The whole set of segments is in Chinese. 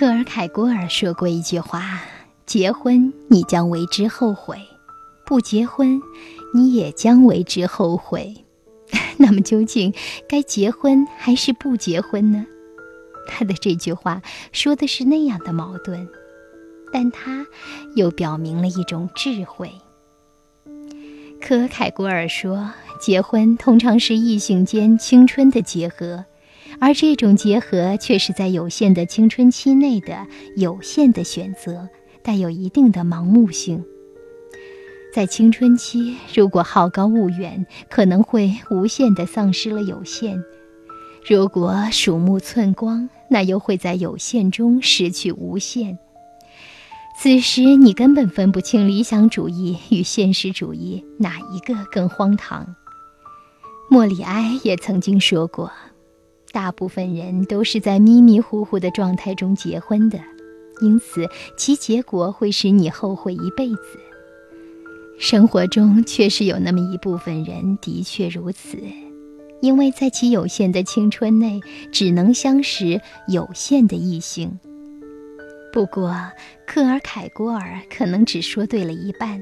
克尔凯郭尔说过一句话：“结婚，你将为之后悔；不结婚，你也将为之后悔。”那么，究竟该结婚还是不结婚呢？他的这句话说的是那样的矛盾，但他又表明了一种智慧。科凯郭尔说：“结婚通常是异性间青春的结合。”而这种结合却是在有限的青春期内的有限的选择，带有一定的盲目性。在青春期，如果好高骛远，可能会无限的丧失了有限；如果鼠目寸光，那又会在有限中失去无限。此时，你根本分不清理想主义与现实主义哪一个更荒唐。莫里埃也曾经说过。大部分人都是在迷迷糊糊的状态中结婚的，因此其结果会使你后悔一辈子。生活中确实有那么一部分人的确如此，因为在其有限的青春内，只能相识有限的异性。不过，克尔凯郭尔可能只说对了一半。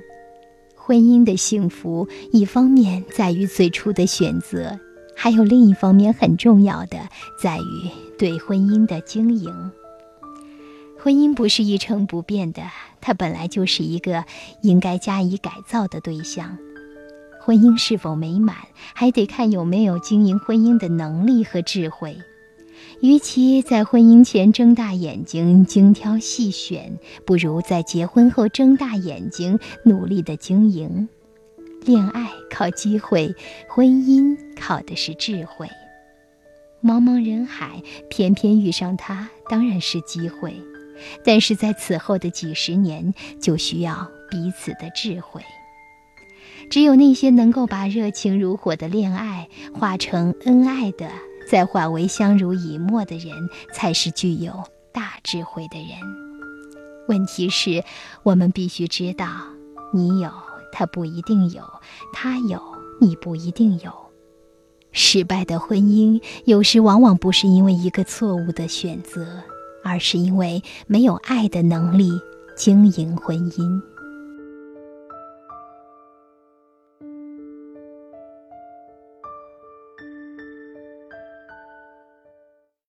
婚姻的幸福，一方面在于最初的选择。还有另一方面很重要的，在于对婚姻的经营。婚姻不是一成不变的，它本来就是一个应该加以改造的对象。婚姻是否美满，还得看有没有经营婚姻的能力和智慧。与其在婚姻前睁大眼睛精挑细选，不如在结婚后睁大眼睛努力的经营。恋爱靠机会，婚姻靠的是智慧。茫茫人海，偏偏遇上他，当然是机会。但是在此后的几十年，就需要彼此的智慧。只有那些能够把热情如火的恋爱化成恩爱的，再化为相濡以沫的人，才是具有大智慧的人。问题是，我们必须知道，你有。他不一定有，他有，你不一定有。失败的婚姻有时往往不是因为一个错误的选择，而是因为没有爱的能力经营婚姻。